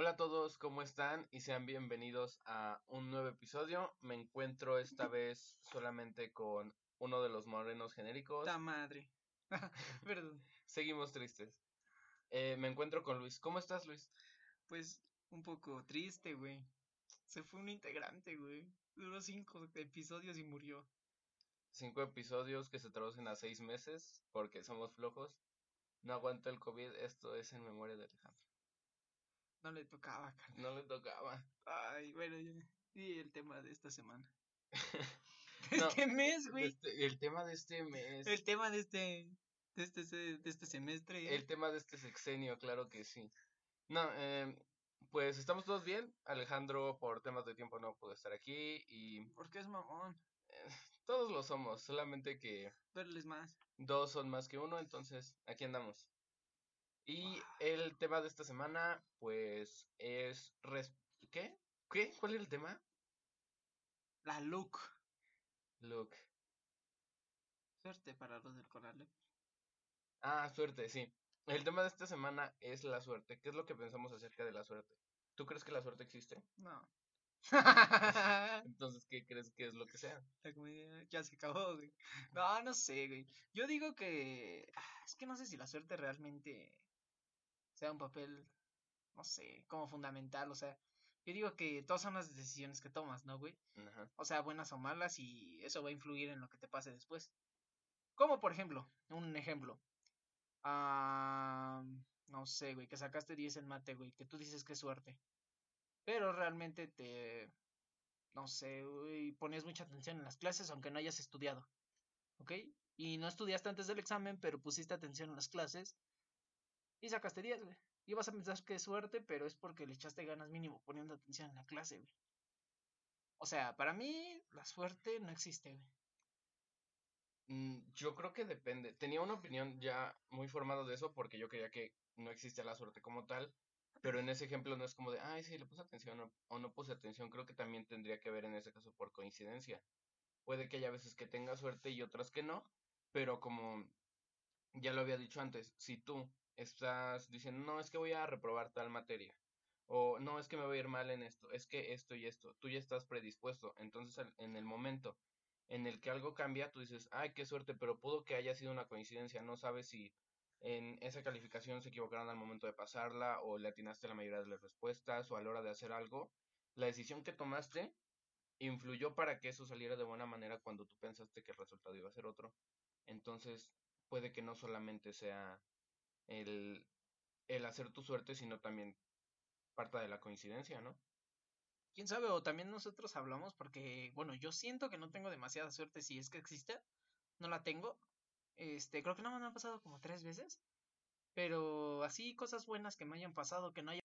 Hola a todos, ¿cómo están? Y sean bienvenidos a un nuevo episodio. Me encuentro esta vez solamente con uno de los morenos genéricos. ¡Ta madre! Perdón. Seguimos tristes. Eh, me encuentro con Luis. ¿Cómo estás, Luis? Pues un poco triste, güey. Se fue un integrante, güey. Duró cinco episodios y murió. Cinco episodios que se traducen a seis meses porque somos flojos. No aguanto el COVID. Esto es en memoria de Alejandro. No le tocaba, carnal. No le tocaba. Ay, bueno, ya. Y el tema de esta semana. No, este mes, güey. Este- el tema de este mes. El tema de este, de este, de este semestre. El tema de este sexenio, claro que sí. No, em, pues estamos todos bien. Alejandro, por temas de tiempo, no pudo estar aquí. Y ¿Por qué es mamón? todos lo somos, solamente que Verles más. dos son más que uno, entonces aquí andamos. Y el tema de esta semana, pues, es... res- ¿Qué? ¿Qué? ¿Cuál es el tema? La look. Look. Suerte para los del Conalep. Ah, suerte, sí. El tema de esta semana es la suerte. ¿Qué es lo que pensamos acerca de la suerte? ¿Tú crees que la suerte existe? No. Entonces, ¿qué crees que es lo que sea? La comedia ya se acabó, güey. No, no sé, güey. Yo digo que. ah, Es que no sé si la suerte realmente sea un papel, no sé, como fundamental. O sea, yo digo que todas son las decisiones que tomas, ¿no, güey? O sea, buenas o malas, y eso va a influir en lo que te pase después. Como por ejemplo, un ejemplo. Ah, no sé, güey, que sacaste 10 en mate, güey, que tú dices que es suerte. Pero realmente te, no sé, güey, ponías mucha atención en las clases aunque no hayas estudiado. ¿Ok? Y no estudiaste antes del examen, pero pusiste atención en las clases y sacaste 10, güey. Y vas a pensar que es suerte, pero es porque le echaste ganas mínimo poniendo atención en la clase, güey. O sea, para mí la suerte no existe, güey. Mm, Yo creo que depende. Tenía una opinión ya muy formada de eso porque yo creía que no existía la suerte como tal, pero en ese ejemplo no es como de, ay, sí, le puse atención o, o no puse atención. Creo que también tendría que ver en ese caso por coincidencia. Puede que haya veces que tenga suerte y otras que no, pero como ya lo había dicho antes, si tú estás diciendo, no, es que voy a reprobar tal materia, o no, es que me voy a ir mal en esto, es que esto y esto, tú ya estás predispuesto. Entonces, en el momento en el que algo cambia, tú dices, ay, qué suerte, pero pudo que haya sido una coincidencia, no sabes si en esa calificación se equivocaron al momento de pasarla, o le atinaste la mayoría de las respuestas, o a la hora de hacer algo. La decisión que tomaste influyó para que eso saliera de buena manera cuando tú pensaste que el resultado iba a ser otro. Entonces, puede que no solamente sea el, el hacer tu suerte, sino también parte de la coincidencia, ¿no? quién sabe, o también nosotros hablamos porque, bueno, yo siento que no tengo demasiada suerte si es que existe, no la tengo. Este, creo que nada más me ha pasado como tres veces, pero así cosas buenas que me hayan pasado, que no haya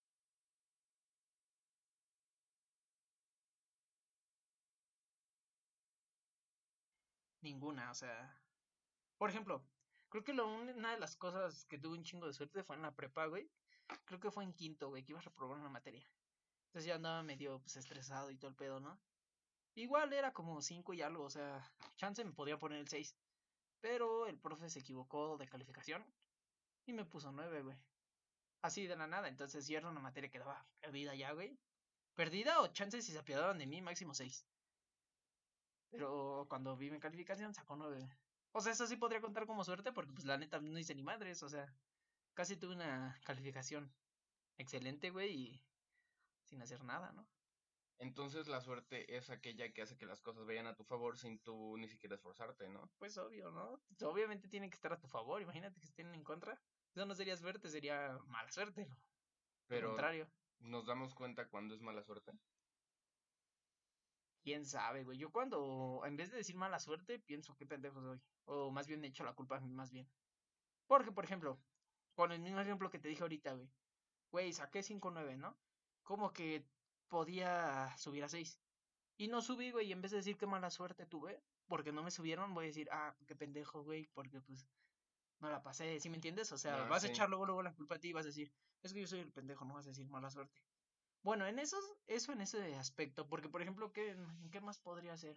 ninguna, o sea, por ejemplo, creo que lo, un- una de las cosas que tuve un chingo de suerte fue en la prepa, güey. Creo que fue en quinto, güey, que iba a reprobar una materia. Entonces ya andaba medio pues, estresado y todo el pedo, ¿no? Igual era como 5 y algo, o sea, chance me podía poner el 6. Pero el profe se equivocó de calificación y me puso 9, güey. Así de la nada, entonces ya era una materia que daba perdida ya, güey. Perdida o chance si se apiadaban de mí, máximo 6. Pero cuando vi mi calificación sacó 9. O sea, eso sí podría contar como suerte porque pues la neta no hice ni madres, o sea, casi tuve una calificación excelente, güey, y sin hacer nada, ¿no? Entonces la suerte es aquella que hace que las cosas vayan a tu favor sin tú ni siquiera esforzarte, ¿no? Pues obvio, ¿no? Pues, Obviamente tienen que estar a tu favor, imagínate que estén en contra. Eso no sería suerte, sería mala suerte, ¿no? Al Pero contrario. nos damos cuenta cuando es mala suerte. Quién sabe, güey. Yo cuando, en vez de decir mala suerte, pienso qué pendejo soy. O más bien me echo la culpa a mí, más bien. Porque, por ejemplo, con el mismo ejemplo que te dije ahorita, güey. Güey, saqué 5.9, ¿no? Como que podía subir a 6. Y no subí, güey, y en vez de decir qué mala suerte tuve, porque no me subieron, voy a decir, ah, qué pendejo, güey, porque pues no la pasé, ¿sí me entiendes? O sea, Ah, vas a echar luego, luego la culpa a ti y vas a decir, es que yo soy el pendejo, no vas a decir mala suerte. Bueno, en eso, eso en ese aspecto, porque por ejemplo, ¿qué, en qué más podría ser?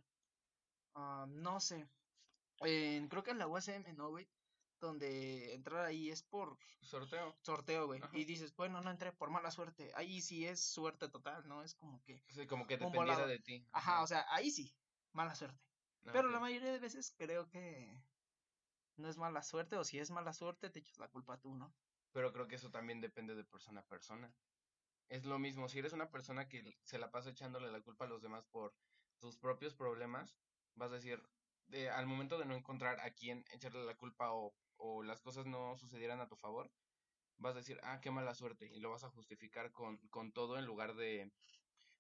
Ah, no sé. Creo que en la USM, ¿no, güey? donde entrar ahí es por Sorteo. sorteo, güey. Ajá. Y dices, bueno, no entré por mala suerte. Ahí sí es suerte total, ¿no? Es como que, Sí, como que dependiera de ti. ajá, o sea, ahí sí, mala suerte. Ah, Pero la mayoría de veces creo que no es mala suerte, o si es mala suerte, te echas la culpa tú, ¿no? Pero creo que eso también depende de persona a persona. Es lo mismo, si eres una persona que se la pasa echándole la culpa a los demás por tus propios problemas, vas a decir, de, al momento de no encontrar a quién echarle la culpa o, o las cosas no sucedieran a tu favor, vas a decir, ah, qué mala suerte, y lo vas a justificar con, con todo en lugar de,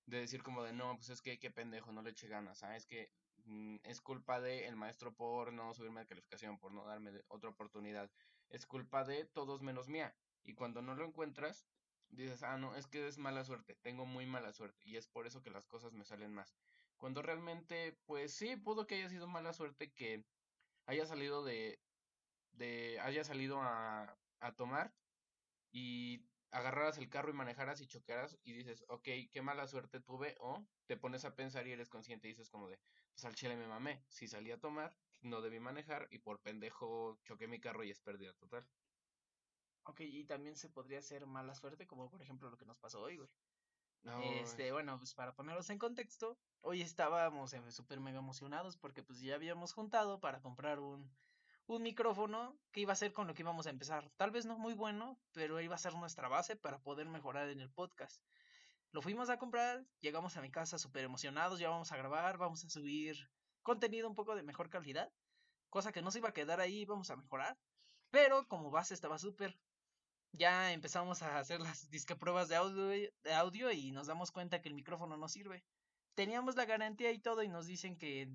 de decir como de, no, pues es que qué pendejo, no le eché ganas, ah, es que mm, es culpa de el maestro por no subirme de calificación, por no darme otra oportunidad, es culpa de todos menos mía, y cuando no lo encuentras, dices, ah, no, es que es mala suerte, tengo muy mala suerte, y es por eso que las cosas me salen más. Cuando realmente, pues sí, pudo que haya sido mala suerte que haya salido de, de, haya salido a, a tomar y agarraras el carro y manejaras y chocaras y dices, ok, qué mala suerte tuve, o te pones a pensar y eres consciente y dices como de, pues al chile me mamé, si salí a tomar, no debí manejar y por pendejo choqué mi carro y es pérdida total. Ok, y también se podría hacer mala suerte, como por ejemplo lo que nos pasó hoy, güey. No, Este, bueno, pues para ponerlos en contexto, hoy estábamos eh, súper mega emocionados porque pues ya habíamos juntado para comprar un, un micrófono que iba a ser con lo que íbamos a empezar. Tal vez no muy bueno, pero iba a ser nuestra base para poder mejorar en el podcast. Lo fuimos a comprar, llegamos a mi casa súper emocionados, ya vamos a grabar, vamos a subir contenido un poco de mejor calidad, cosa que no se iba a quedar ahí, íbamos a mejorar, pero como base estaba súper. Ya empezamos a hacer las disque pruebas de audio, de audio y nos damos cuenta que el micrófono no sirve. Teníamos la garantía y todo y nos dicen que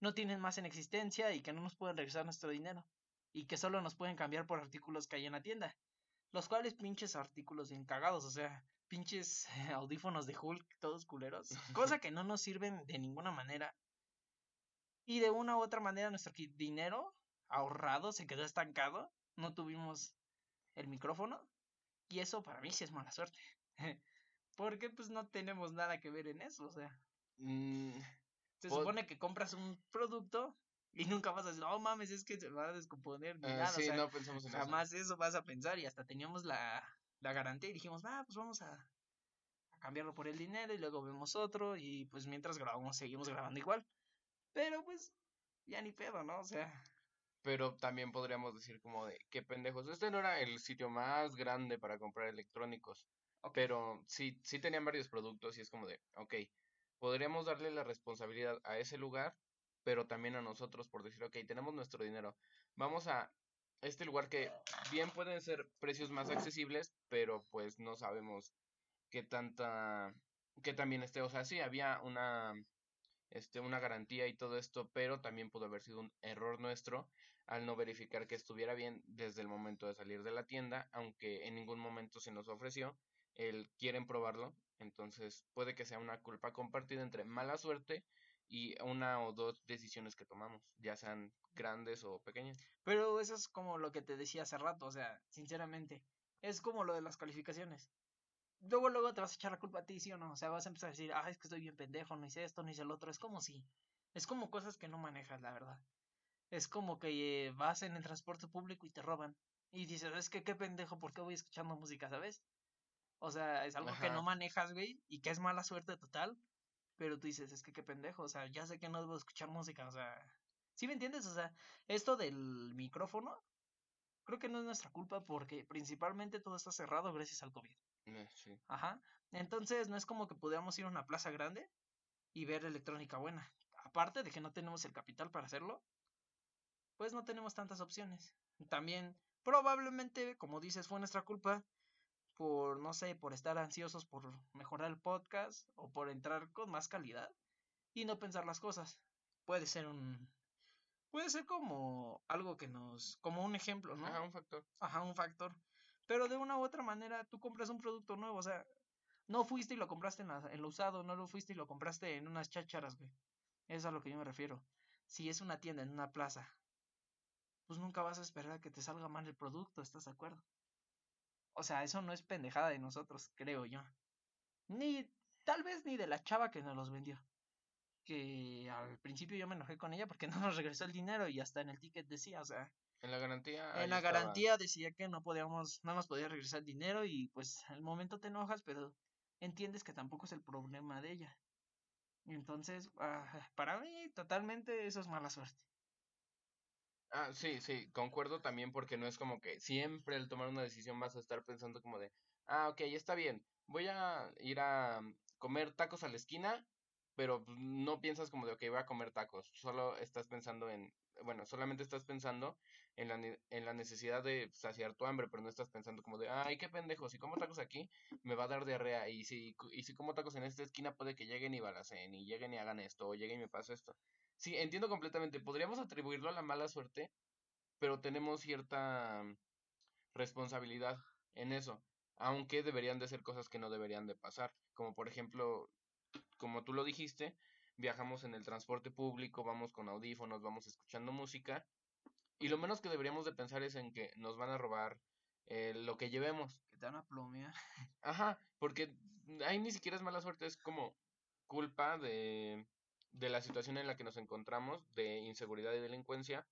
no tienen más en existencia y que no nos pueden regresar nuestro dinero y que solo nos pueden cambiar por artículos que hay en la tienda. Los cuales pinches artículos bien cagados, o sea, pinches audífonos de Hulk, todos culeros, cosa que no nos sirven de ninguna manera. Y de una u otra manera nuestro dinero ahorrado se quedó estancado, no tuvimos el micrófono y eso para mí sí es mala suerte. Porque pues no tenemos nada que ver en eso, o sea, mm, se Pod- supone que compras un producto y nunca vas a decir, oh mames, es que se va a descomponer ni ah, nada, sí, o sea, no pensamos en eso. jamás eso vas a pensar y hasta teníamos la, la garantía y dijimos, ah, pues vamos a, a cambiarlo por el dinero y luego vemos otro y pues mientras grabamos seguimos grabando igual. Pero pues ya ni pedo, ¿no? O sea, Pero también podríamos decir como de, qué pendejos. Este no era el sitio más grande para comprar electrónicos. Pero sí, sí tenían varios productos y es como de, ok, podríamos darle la responsabilidad a ese lugar, pero también a nosotros por decir, ok, tenemos nuestro dinero. Vamos a este lugar que bien pueden ser precios más accesibles, pero pues no sabemos qué tanta, qué también esté. O sea, sí, había una, este, una garantía y todo esto, pero también pudo haber sido un error nuestro al no verificar que estuviera bien desde el momento de salir de la tienda, aunque en ningún momento se nos ofreció el quieren probarlo, entonces puede que sea una culpa compartida entre mala suerte y una o dos decisiones que tomamos, ya sean grandes o pequeñas. Pero eso es como lo que te decía hace rato, o sea, sinceramente, es como lo de las calificaciones. Luego, luego te vas a echar la culpa a ti, ¿sí o no? O sea, vas a empezar a decir, ah, es que estoy bien pendejo, no hice esto, no hice el otro. Es como si, es como cosas que no manejas, la verdad. Es como que eh, vas en el transporte público y te roban. Y dices, es que qué pendejo, ¿por qué voy escuchando música, sabes? O sea, es algo que no manejas, güey, y que es mala suerte total. Pero tú dices, es que qué pendejo, o sea, ya sé que no debo escuchar música, o sea, ¿sí me entiendes? O sea, esto del micrófono, creo que no es nuestra culpa porque principalmente todo está cerrado gracias al COVID. Sí. Ajá. Entonces, no es como que pudiéramos ir a una plaza grande y ver electrónica buena. Aparte de que no tenemos el capital para hacerlo, pues no tenemos tantas opciones. También, probablemente, como dices, fue nuestra culpa por, no sé, por estar ansiosos por mejorar el podcast o por entrar con más calidad y no pensar las cosas. Puede ser un... Puede ser como algo que nos... como un ejemplo, ¿no? Ajá, un factor. Ajá, un factor. Pero de una u otra manera, tú compras un producto nuevo, o sea, no fuiste y lo compraste en, la- en lo usado, no lo fuiste y lo compraste en unas chácharas, güey. Eso es a lo que yo me refiero. Si es una tienda en una plaza, pues nunca vas a esperar a que te salga mal el producto, ¿estás de acuerdo? O sea, eso no es pendejada de nosotros, creo yo. Ni, tal vez ni de la chava que nos los vendió. Que al principio yo me enojé con ella porque no nos regresó el dinero y hasta en el ticket decía, o sea, En la garantía. En la garantía decía que no podíamos, no nos podía regresar dinero y pues al momento te enojas, pero entiendes que tampoco es el problema de ella. Entonces, ah, para mí, totalmente eso es mala suerte. Ah, sí, sí, concuerdo también porque no es como que siempre al tomar una decisión vas a estar pensando como de, ah, ok, está bien, voy a ir a comer tacos a la esquina, pero pues, no piensas como de, ok, voy a comer tacos, solo estás pensando en, bueno, solamente estás pensando en la, en la necesidad de saciar tu hambre, pero no estás pensando como de, ay, qué pendejo, si como tacos aquí, me va a dar diarrea, y si, y si como tacos en esta esquina, puede que lleguen y balacen, y lleguen y hagan esto, o lleguen y me pase esto. Sí, entiendo completamente, podríamos atribuirlo a la mala suerte, pero tenemos cierta responsabilidad en eso, aunque deberían de ser cosas que no deberían de pasar, como por ejemplo, como tú lo dijiste, viajamos en el transporte público, vamos con audífonos, vamos escuchando música, y lo menos que deberíamos de pensar es en que nos van a robar eh, lo que llevemos. Que te van a. Ajá, porque ahí ni siquiera es mala suerte, es como culpa de, de la situación en la que nos encontramos, de inseguridad y delincuencia,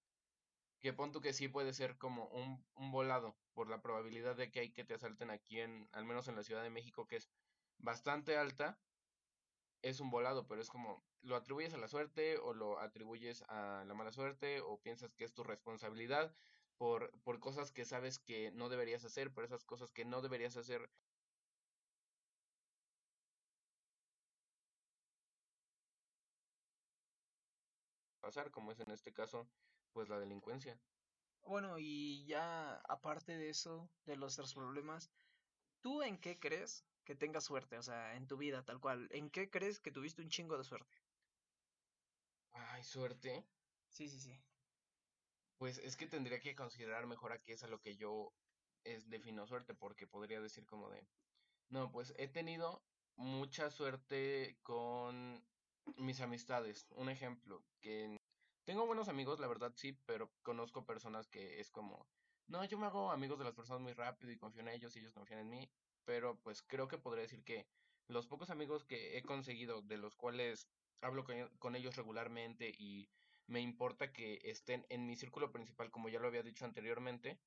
que pon que sí puede ser como un, un volado por la probabilidad de que hay que te asalten aquí en, al menos en la Ciudad de México, que es bastante alta, es un volado, pero es como, ¿lo atribuyes a la suerte o lo atribuyes a la mala suerte o piensas que es tu responsabilidad por, por cosas que sabes que no deberías hacer, por esas cosas que no deberías hacer? pasar, como es en este caso, pues la delincuencia. Bueno, y ya aparte de eso, de los problemas, ¿tú en qué crees que tengas suerte, o sea, en tu vida tal cual. ¿En qué crees que tuviste un chingo de suerte? Ay, suerte. Sí, sí, sí. Pues es que tendría que considerar mejor a qué es a lo que yo es defino suerte, porque podría decir como de, no, pues he tenido mucha suerte con mis amistades. Un ejemplo, que tengo buenos amigos, la verdad sí, pero conozco personas que es como, no, yo me hago amigos de las personas muy rápido y confío en ellos y ellos confían en mí pero pues creo que podría decir que los pocos amigos que he conseguido, de los cuales hablo con, ellos regularmente y me importa que estén en mi círculo principal, como ya lo había dicho anteriormente,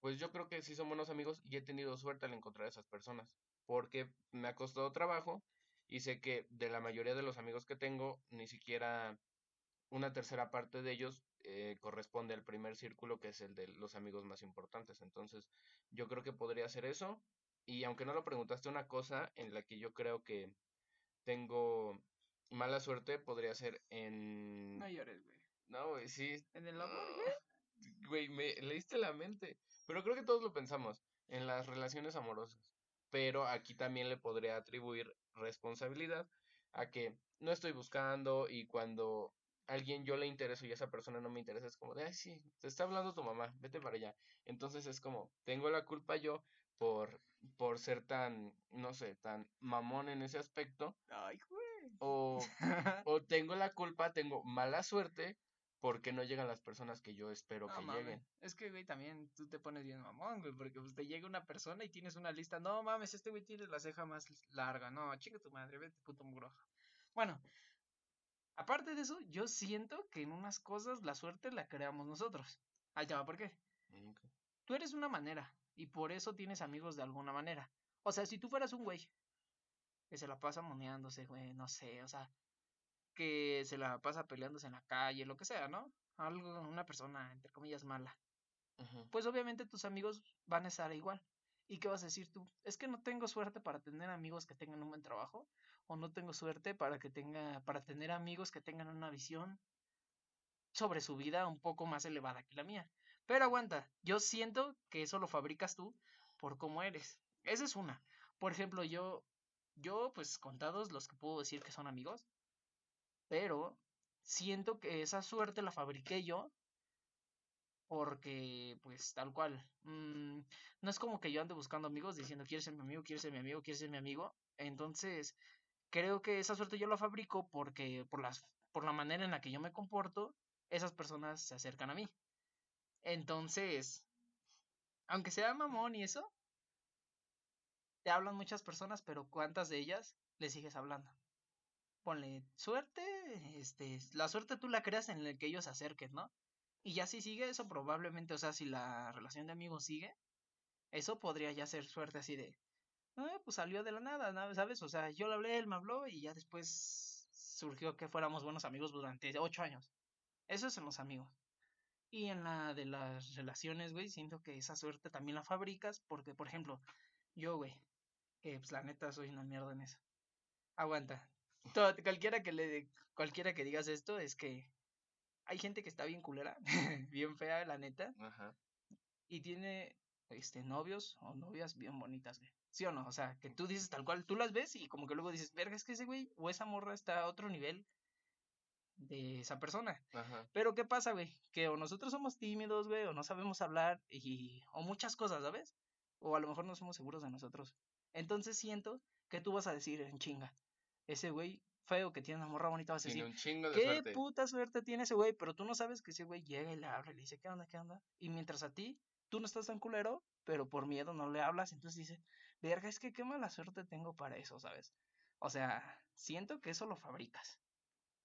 pues yo creo que sí son buenos amigos y he tenido suerte al encontrar a esas personas, porque me ha costado trabajo y sé que de la mayoría de los amigos que tengo, ni siquiera una tercera parte de ellos eh, corresponde al primer círculo, que es el de los amigos más importantes. Entonces, yo creo que podría ser eso. Y aunque no lo preguntaste, una cosa en la que yo creo que tengo mala suerte podría ser en... No llores, güey. No, güey, sí. En el amor, güey. Güey, me leíste la mente. Pero creo que todos lo pensamos, en las relaciones amorosas. Pero aquí también le podría atribuir responsabilidad a que no estoy buscando y cuando alguien yo le intereso y esa persona no me interesa, es como de, ay, sí, te está hablando tu mamá, vete para allá. Entonces es como, tengo la culpa yo por, por ser tan, no sé, tan mamón en ese aspecto. Ay, güey. O, o tengo la culpa, tengo mala suerte porque no llegan las personas que yo espero que lleguen. Es que, güey, también tú te pones bien mamón, güey, porque pues te llega una persona y tienes una lista. No mames, este güey tiene la ceja más larga. No, chinga tu madre, vete puto mugroso. Bueno, aparte de eso, yo siento que en unas cosas la suerte la creamos nosotros. Ahí te va, ¿por qué? Tú eres una manera, y por eso tienes amigos de alguna manera. O sea, si tú fueras un güey que se la pasa moneándose, güey, no sé, o sea, que se la pasa peleándose en la calle, lo que sea, ¿no? Algo, una persona, entre comillas, mala. Pues obviamente tus amigos van a estar igual. ¿Y qué vas a decir tú? Es que no tengo suerte para tener amigos que tengan un buen trabajo, o no tengo suerte para que tenga, para tener amigos que tengan una visión sobre su vida un poco más elevada que la mía. Pero aguanta, yo siento que eso lo fabricas tú por cómo eres. Esa es una. Por ejemplo, yo, yo, pues contados los que puedo decir que son amigos, pero siento que esa suerte la fabriqué yo porque, pues, tal cual. Mm, no es como que yo ande buscando amigos diciendo, quieres ser mi amigo, quieres ser mi amigo, quieres ser mi amigo. Entonces, creo que esa suerte yo la fabrico porque por, las, por la manera en la que yo me comporto, esas personas se acercan a mí. Entonces, aunque sea mamón y eso, te hablan muchas personas, pero ¿cuántas de ellas le sigues hablando? Ponle suerte, este, la suerte tú la creas en el que ellos se acerquen, ¿no? Y ya si sigue eso, probablemente, o sea, si la relación de amigos sigue, eso podría ya ser suerte así de, ah, pues salió de la nada, ¿sabes? O sea, yo le hablé, él me habló y ya después surgió que fuéramos buenos amigos durante ocho años. Eso es en los amigos. Y en la de las relaciones, güey, siento que esa suerte también la fabricas porque, por ejemplo, yo, güey, que pues la neta soy una mierda en eso. Aguanta. cualquiera que le cualquiera que digas esto es que hay gente que está bien culera, bien fea, la neta. Ajá. Y tiene este novios o novias bien bonitas, güey. ¿Sí o no? O sea, que tú dices tal cual, tú las ves y como que luego dices, verga, es que ese güey o esa morra está a otro nivel de esa persona. Ajá. Pero ¿qué pasa, güey? Que o nosotros somos tímidos, güey, o no sabemos hablar y o muchas cosas, ¿sabes? O a lo mejor no somos seguros de nosotros. Entonces siento que tú vas a decir en chinga, ese güey feo que tiene una morra bonita vas a decir, qué puta suerte tiene ese güey, pero tú no sabes que ese güey llega y le habla y le dice, ¿qué onda, qué onda? Y mientras a ti, tú no estás tan culero, pero por miedo no le hablas, entonces dice, verga, es que qué mala suerte tengo para eso, ¿sabes? O sea, siento que eso lo fabricas.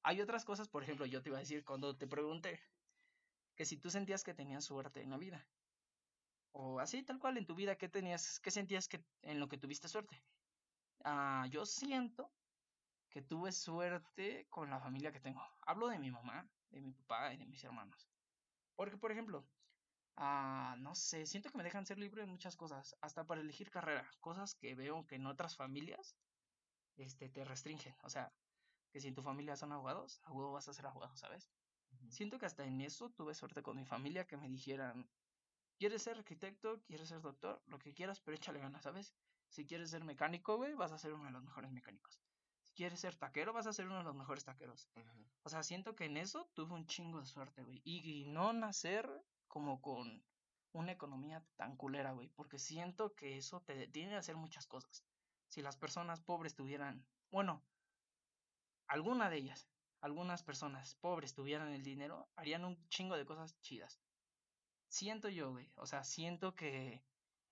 Hay otras cosas, por ejemplo, yo te iba a decir cuando te pregunté que si tú sentías que tenías suerte en la vida. O así, tal cual, en tu vida, ¿qué tenías, qué sentías que en lo que tuviste suerte? Ah, yo siento que tuve suerte con la familia que tengo. Hablo de mi mamá, de mi papá y de mis hermanos. Porque, por ejemplo, ah, no sé, siento que me dejan ser libre en muchas cosas, hasta para elegir carrera, cosas que veo que en otras familias este, te restringen. O sea, que si tu familia son abogados, a huevo vas a ser abogado, ¿sabes? Siento que hasta en eso tuve suerte con mi familia que me dijeran, ¿quieres ser arquitecto? ¿Quieres ser doctor? Lo que quieras, pero échale ganas, ¿sabes? Si quieres ser mecánico, güey, vas a ser uno de los mejores mecánicos quieres ser taquero, vas a ser uno de los mejores taqueros. O sea, siento que en eso tuve un chingo de suerte, güey. Y, no nacer como con una economía tan culera, güey. Porque siento que eso te detiene a hacer muchas cosas. Si las personas pobres tuvieran, bueno, alguna de ellas, algunas personas pobres tuvieran el dinero, harían un chingo de cosas chidas. Siento yo, güey. O sea, siento que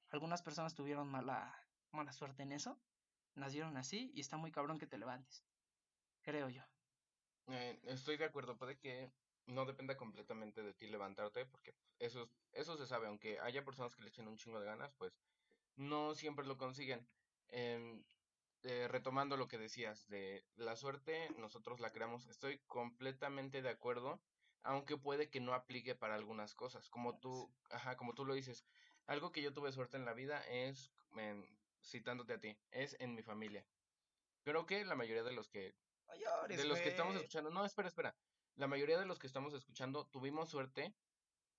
algunas personas tuvieron mala, mala suerte en eso nacieron así y está muy cabrón que te levantes. Creo yo. Eh, estoy de acuerdo, puede que no dependa completamente de ti levantarte, porque eso, eso se sabe, aunque haya personas que le echen un chingo de ganas, pues no siempre lo consiguen. Em, eh, retomando lo que decías de la suerte, nosotros la creamos, estoy completamente de acuerdo, aunque puede que no aplique para algunas cosas, como tú, ajá, como tú lo dices. Algo que yo tuve suerte en la vida es, citándote a ti, es en mi familia. Creo que la mayoría de los que de los que estamos escuchando, no, espera, espera. La mayoría de los que estamos escuchando tuvimos suerte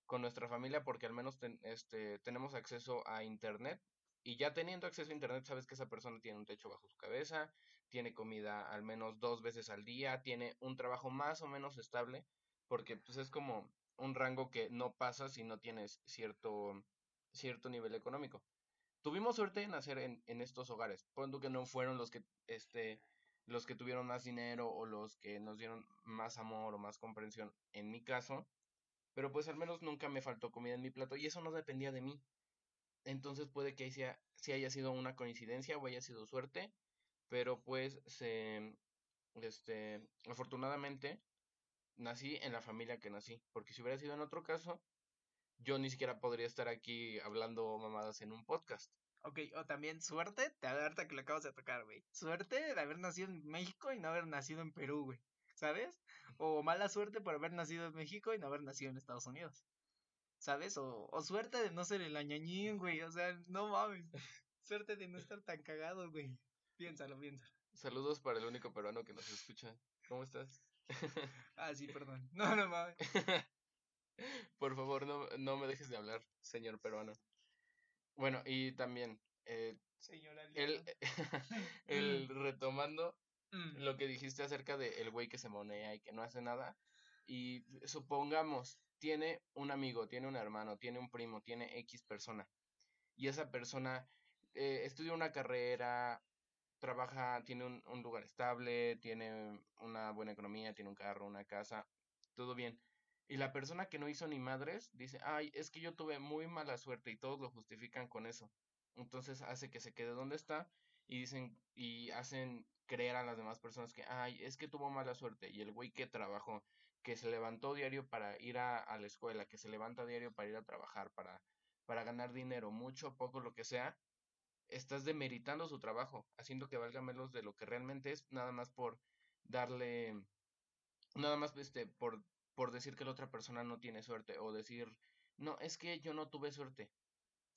con nuestra familia porque al menos este, tenemos acceso a internet y ya teniendo acceso a internet sabes que esa persona tiene un techo bajo su cabeza, tiene comida al menos dos veces al día, tiene un trabajo más o menos estable porque pues es como un rango que no pasa si no tienes cierto cierto nivel económico tuvimos suerte en nacer en, en estos hogares. Cuando que no fueron los que, este, los que tuvieron más dinero o los que nos dieron más amor o más comprensión, en mi caso. Pero pues al menos nunca me faltó comida en mi plato y eso no dependía de mí. Entonces puede que sea, si haya sido una coincidencia o haya sido suerte, pero pues se, este, afortunadamente nací en la familia que nací, porque si hubiera sido en otro caso, yo ni siquiera podría estar aquí hablando mamadas en un podcast. Ok, o también suerte, te alerta que lo acabas de tocar, güey. Suerte de haber nacido en México y no haber nacido en Perú, güey. ¿Sabes? O mala suerte por haber nacido en México y no haber nacido en Estados Unidos. ¿Sabes? O, o suerte de no ser el añañín, güey. O sea, no mames. Suerte de no estar tan cagado, güey. Piénsalo, piénsalo. Saludos para el único peruano que nos escucha. ¿Cómo estás? ah, sí, perdón. No, no mames. Por favor, no, no me dejes de hablar, señor peruano. Bueno, y también, eh, el, el, retomando mm. lo que dijiste acerca del el güey que se monea y que no hace nada, y supongamos, tiene un amigo, tiene un hermano, tiene un primo, tiene X persona, y esa persona eh, estudia una carrera, trabaja, tiene un, un lugar estable, tiene una buena economía, tiene un carro, una casa, todo bien y la persona que no hizo ni madres dice, ay, es que yo tuve muy mala suerte y todos lo justifican con eso. Entonces hace que se quede donde está y dicen y hacen creer a las demás personas que, ay, es que tuvo mala suerte y el güey que trabajó, que se levantó diario para ir a, la escuela, que se levanta diario para ir a trabajar, para, para ganar dinero, mucho, poco, lo que sea, estás demeritando su trabajo, haciendo que valga menos de lo que realmente es, nada más por darle, nada más este, por, por decir que la otra persona no tiene suerte, o decir, no, es que yo no tuve suerte.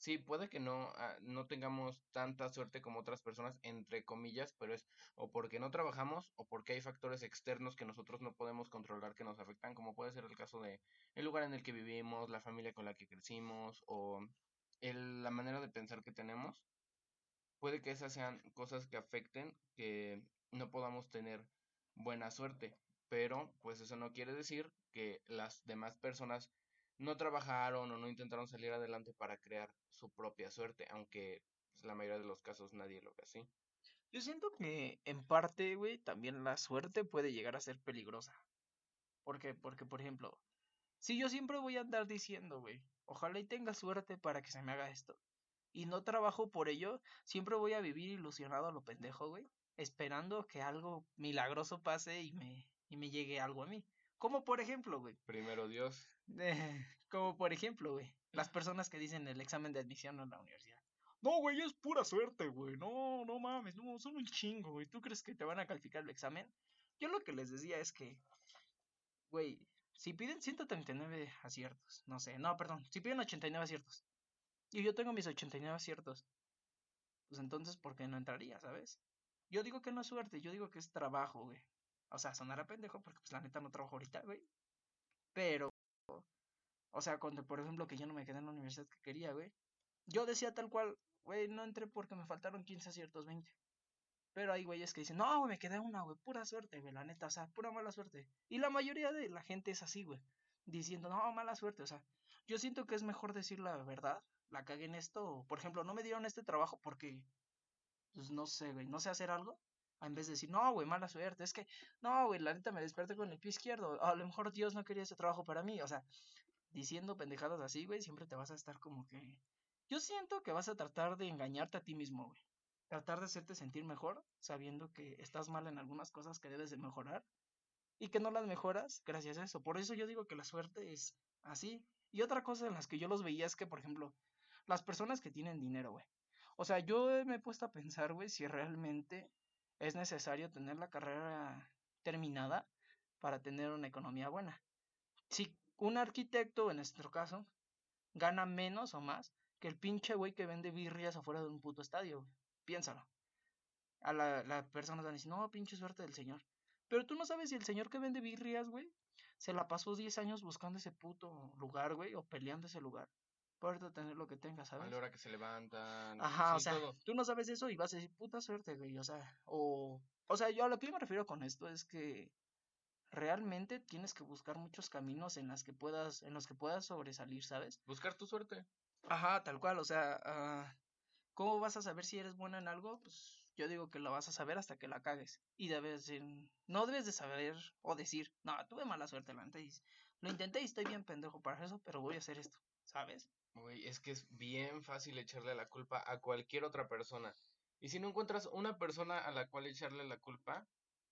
Sí, puede que no, ah, no tengamos tanta suerte como otras personas, entre comillas, pero es o porque no trabajamos o porque hay factores externos que nosotros no podemos controlar que nos afectan, como puede ser el caso de el lugar en el que vivimos, la familia con la que crecimos o el, la manera de pensar que tenemos. Puede que esas sean cosas que afecten que no podamos tener buena suerte, pero pues eso no quiere decir que las demás personas no trabajaron o no intentaron salir adelante para crear su propia suerte, aunque pues, la mayoría de los casos nadie lo ve así. Yo siento que en parte, güey, también la suerte puede llegar a ser peligrosa. ¿Por qué? Porque, por ejemplo, si yo siempre voy a andar diciendo, güey, ojalá y tenga suerte para que se me haga esto. Y no trabajo por ello, siempre voy a vivir ilusionado a lo pendejo, güey. Esperando que algo milagroso pase y me, y me llegue algo a mí. Como por ejemplo, güey. Primero Dios. como por ejemplo, güey. Las personas que dicen el examen de admisión a la universidad. No, güey, es pura suerte, güey. No, no mames, no, son un chingo, güey. ¿Tú crees que te van a calificar el examen? Yo lo que les decía es que, güey, si piden 139 aciertos, no sé, no, perdón, si piden 89 aciertos, y yo tengo mis 89 aciertos, pues entonces, ¿por qué no entraría, sabes? Yo digo que no es suerte, yo digo que es trabajo, güey. O sea, sonará pendejo porque pues la neta no trabajo ahorita, güey. Pero, o sea, cuando por ejemplo que yo no me quedé en la universidad que quería, güey. Yo decía tal cual, güey, no entré porque me faltaron 15 aciertos, 20. Pero hay güeyes que dicen, no, güey, me quedé una, güey, pura suerte, güey, la neta, o sea, pura mala suerte. Y la mayoría de la gente es así, güey, diciendo, no, mala suerte, o sea, yo siento que es mejor decir la verdad, la cagué en esto, por ejemplo, no me dieron este trabajo porque, pues no sé, güey, no sé hacer algo, en vez de decir, no, güey, mala suerte. Es que, no, güey, la neta me desperté con el pie izquierdo. A lo mejor Dios no quería ese trabajo para mí. O sea, diciendo pendejadas así, güey, siempre te vas a estar como que. Yo siento que vas a tratar de engañarte a ti mismo, güey. Tratar de hacerte sentir mejor, sabiendo que estás mal en algunas cosas que debes de mejorar y que no las mejoras gracias a eso. Por eso yo digo que la suerte es así. Y otra cosa en las que yo los veía es que, por ejemplo, las personas que tienen dinero, güey. O sea, yo me he puesto a pensar, güey, si realmente es necesario tener la carrera terminada para tener una economía buena. Si un arquitecto, en nuestro caso, gana menos o más que el pinche güey que vende birrias afuera de un puto estadio, piénsalo. A la, la persona van a decir, no, pinche suerte del señor. Pero tú no sabes si el señor que vende birrias, güey, se la pasó 10 años buscando ese puto lugar, güey, o peleando ese lugar tener lo que tengas, ¿sabes? A la hora que se levantan. Ajá, o sea, tú no sabes eso y vas a decir, puta suerte, güey, o sea, o... O sea, yo a lo que yo me refiero con esto es que realmente tienes que buscar muchos caminos en las que puedas, en los que puedas sobresalir, ¿sabes? Buscar tu suerte. Ajá, tal cual, o sea, uh, ¿cómo vas a saber si eres buena en algo? Pues yo digo que lo vas a saber hasta que la cagues. Y debes decir, no debes de saber o decir, no, tuve mala suerte la antes. Lo intenté y estoy bien pendejo para eso, pero voy a hacer esto, ¿sabes? Güey, es que es bien fácil echarle la culpa a cualquier otra persona. Y si no encuentras una persona a la cual echarle la culpa,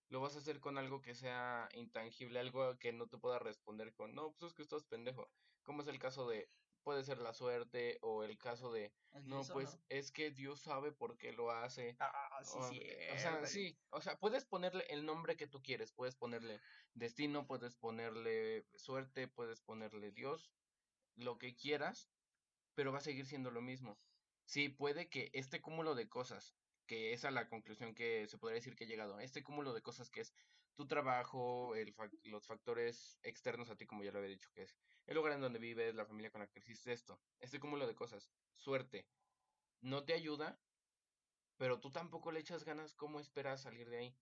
lo vas a hacer con algo que sea intangible, algo que no te pueda responder con, no, pues es que estás pendejo. Como es el caso de, puede ser la suerte, o el caso de, no, pues es que Dios sabe por qué lo hace. Ah, sí, sí. O sea, sí, o sea, puedes ponerle el nombre que tú quieres, puedes ponerle destino, puedes ponerle suerte, puedes ponerle Dios, lo que quieras, pero va a seguir siendo lo mismo. Sí, puede que este cúmulo de cosas, que esa es la conclusión que se podría decir que he llegado, este cúmulo de cosas que es tu trabajo, los factores externos a ti, como ya lo había dicho, que es el lugar en donde vives, la familia con la que creciste, esto, este cúmulo de cosas, suerte, no te ayuda, pero tú tampoco le echas ganas, ¿cómo esperas salir de ahí?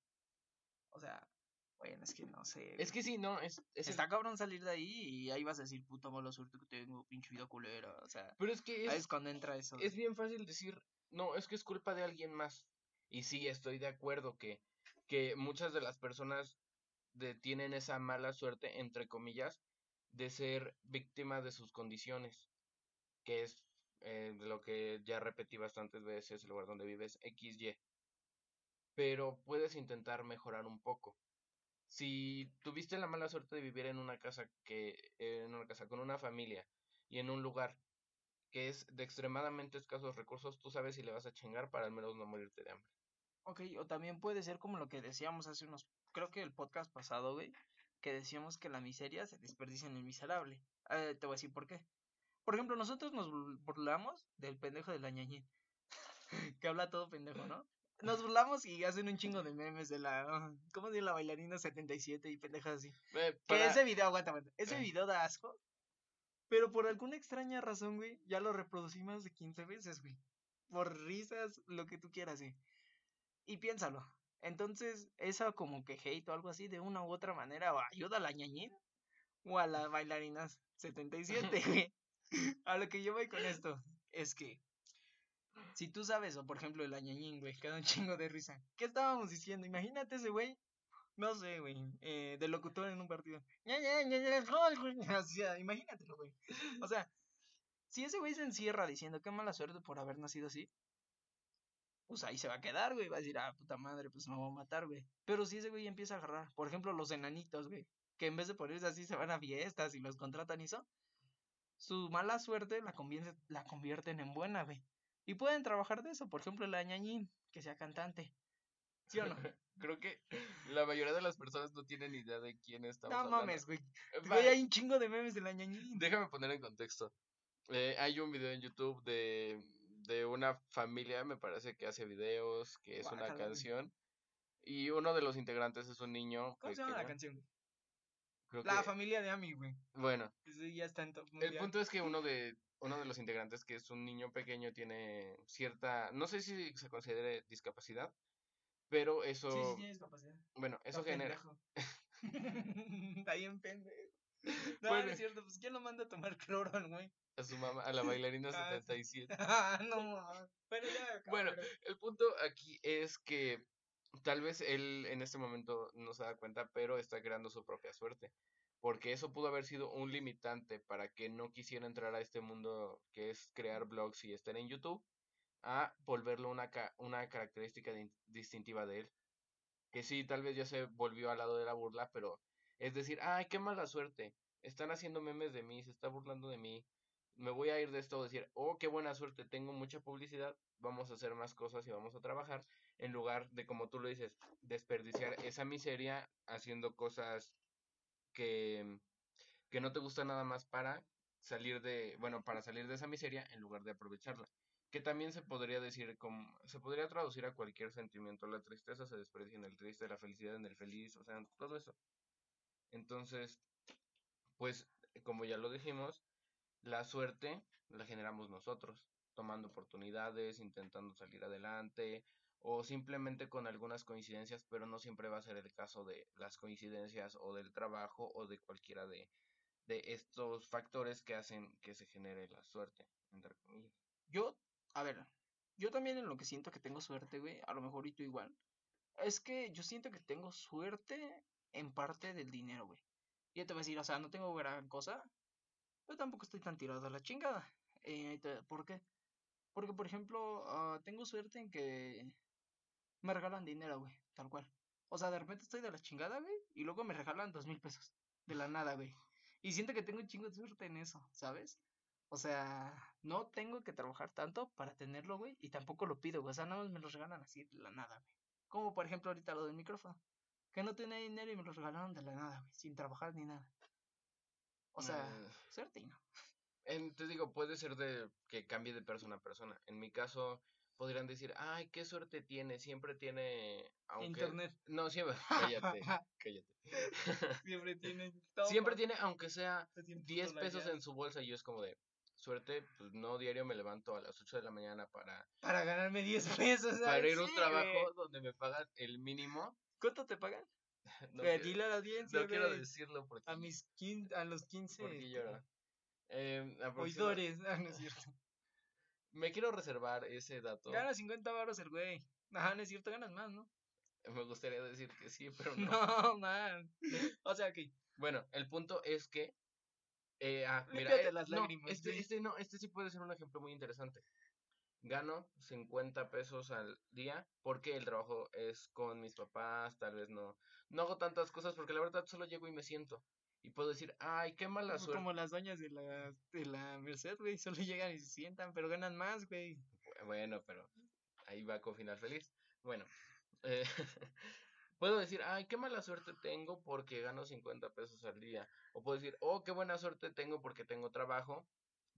O sea, bueno, es que no sé. Es que sí, no, es, Está cabrón salir de ahí y ahí vas a decir, puta mala suerte que tengo, pinche vida culera, o sea. Pero es que es... cuando entra eso. Es bien fácil decir, no, es que es culpa de alguien más. Y sí, estoy de acuerdo que, que muchas de las personas de, tienen esa mala suerte, entre comillas, de ser víctima de sus condiciones. Que es eh, lo que ya repetí bastantes veces, el lugar donde vives, XY. Pero puedes intentar mejorar un poco si tuviste la mala suerte de vivir en una casa que, en una casa con una familia y en un lugar que es de extremadamente escasos recursos, tú sabes si le vas a chingar para al menos no morirte de hambre. Ok, o también puede ser como lo que decíamos hace unos, creo que el podcast pasado, güey, que decíamos que la miseria se desperdicia en el miserable. Eh, te voy a decir por qué. Por ejemplo, nosotros nos burlamos del pendejo de la ñañín. que habla todo pendejo, ¿no? Nos burlamos y hacen un chingo de memes de la. ¿Cómo llama la bailarina 77 y pendejas así? Que ese video, aguanta, aguanta. Ese eh. video da asco. Pero por alguna extraña razón, güey, ya lo reproducí más de 15 veces, güey. Por risas, lo que tú quieras, güey. Y piénsalo. Entonces, eso como que hate o algo así, de una u otra manera, o ayuda a la ñañina o a las bailarinas 77, güey. A lo que yo voy con esto es que si tú sabes, o por ejemplo el añañín, güey, queda un chingo de risa. ¿Qué estábamos diciendo? Imagínate ese güey, no sé, güey, eh, de locutor en un partido. O sea, imagínatelo, güey. O sea, si ese güey se encierra diciendo qué mala suerte por haber nacido así, pues ahí se va a quedar, güey. Va a decir, ah, puta madre, pues me voy a matar, güey. Pero si ese güey empieza a agarrar, por ejemplo, los enanitos, güey, que en vez de ponerse así se van a fiestas y los contratan y eso, su mala suerte la, la convierten en buena, güey. Y pueden trabajar de eso, por ejemplo, la ñañín, que sea cantante. ¿Sí o no? Creo que la mayoría de las personas no tienen idea de quién estamos no, mames, güey. Güey, hay un chingo de memes de la ñañín. Déjame poner en contexto. Eh, hay un video en YouTube de, de una familia, me parece que hace videos, que es una canción. Y uno de los integrantes es un niño. ¿Cómo se llama la canción? la familia de Ami, güey. Bueno. ya está en El punto es que uno de uno de los integrantes, que es un niño pequeño, tiene cierta, no sé si se considere discapacidad, pero eso... Sí, sí tiene discapacidad. Bueno, eso genera... Está bien pendejo. No, no es cierto, pues ¿quién lo manda a tomar cloro, güey? A su mamá, a la bailarina 77. Ah, no, pero ya, Bueno, el punto aquí es que tal vez él en este momento no se da cuenta, pero está creando su propia suerte porque eso pudo haber sido un limitante para que no quisiera entrar a este mundo que es crear blogs y estar en YouTube, a volverlo una, una característica distintiva de él. Que sí, tal vez ya se volvió al lado de la burla, pero es decir, ay, qué mala suerte, están haciendo memes de mí, se está burlando de mí, me voy a ir de esto, decir, oh, qué buena suerte, tengo mucha publicidad, vamos a hacer más cosas y vamos a trabajar, en lugar de, como tú lo dices, desperdiciar esa miseria haciendo cosas que, que no te gusta nada más para salir de, bueno, para salir de esa miseria en lugar de aprovecharla. Que también se podría decir, como, se podría traducir a cualquier sentimiento. La tristeza se desprecia en el triste, la felicidad en el feliz, o sea, todo eso. Entonces, pues, como ya lo dijimos, la suerte la generamos nosotros, tomando oportunidades, intentando salir adelante, o simplemente con algunas coincidencias, pero no siempre va a ser el caso de las coincidencias o del trabajo o de cualquiera de, de estos factores que hacen que se genere la suerte, entre comillas. Yo, a ver, yo también en lo que siento que tengo suerte, güey, a lo mejor y tú igual, es que yo siento que tengo suerte en parte del dinero, güey. Ya te voy a decir, o sea, no tengo gran cosa, pero tampoco estoy tan tirado a la chingada. Eh, ¿Por qué? Porque, por ejemplo, ah, tengo suerte en que me regalan dinero, güey, tal cual. O sea, de repente estoy de la chingada, güey, y luego me regalan dos mil pesos. De la nada, güey. Y siento que tengo un chingo de suerte en eso, ¿sabes? O sea, no tengo que trabajar tanto para tenerlo, güey, y tampoco lo pido, güey. O sea, no me lo regalan así de la nada, güey. Como por ejemplo ahorita lo del micrófono. Que no tenía dinero y me lo regalaron de la nada, güey, sin trabajar ni nada. O sea, eh, suerte y no. te digo, puede ser de que cambie de persona a persona. En mi caso, podrían decir, ay, qué suerte tiene, siempre tiene... Aunque... Internet. No, siempre, cállate, cállate. siempre tiene... Siempre tiene, aunque sea 10 pesos en su bolsa, y yo es como de, suerte, pues no diario me levanto a las 8 de la mañana para... Para ganarme 10 pesos. Para ir a un trabajo donde me pagan el mínimo. ¿Cuánto te pagan? no, dile a la audiencia. No quiero decirlo porque... A, mis a los 15... Porque llora. Eh, Oidores, ah, no es cierto. Me quiero reservar ese dato. Gana 50 baros el güey. Ajá, no es cierto, ganas más, ¿no? Me gustaría decir que sí, pero no. No, man. O sea que. Bueno, el punto es que. Eh, ah, mira, eh, las lágrimas. este, este, no, este sí puede ser un ejemplo muy interesante. gano 50 pesos al día porque el trabajo es con mis papás, tal vez no, no hago tantas cosas porque la verdad solo llego y me siento. Y puedo decir, ay, qué mala suerte. Como las doñas de la, de la Merced, güey, solo llegan y se sientan, pero ganan más, güey. Bueno, pero ahí va con final feliz. Bueno, eh, puedo decir, ay, qué mala suerte tengo porque gano 50 pesos al día. O puedo decir, oh, qué buena suerte tengo porque tengo trabajo.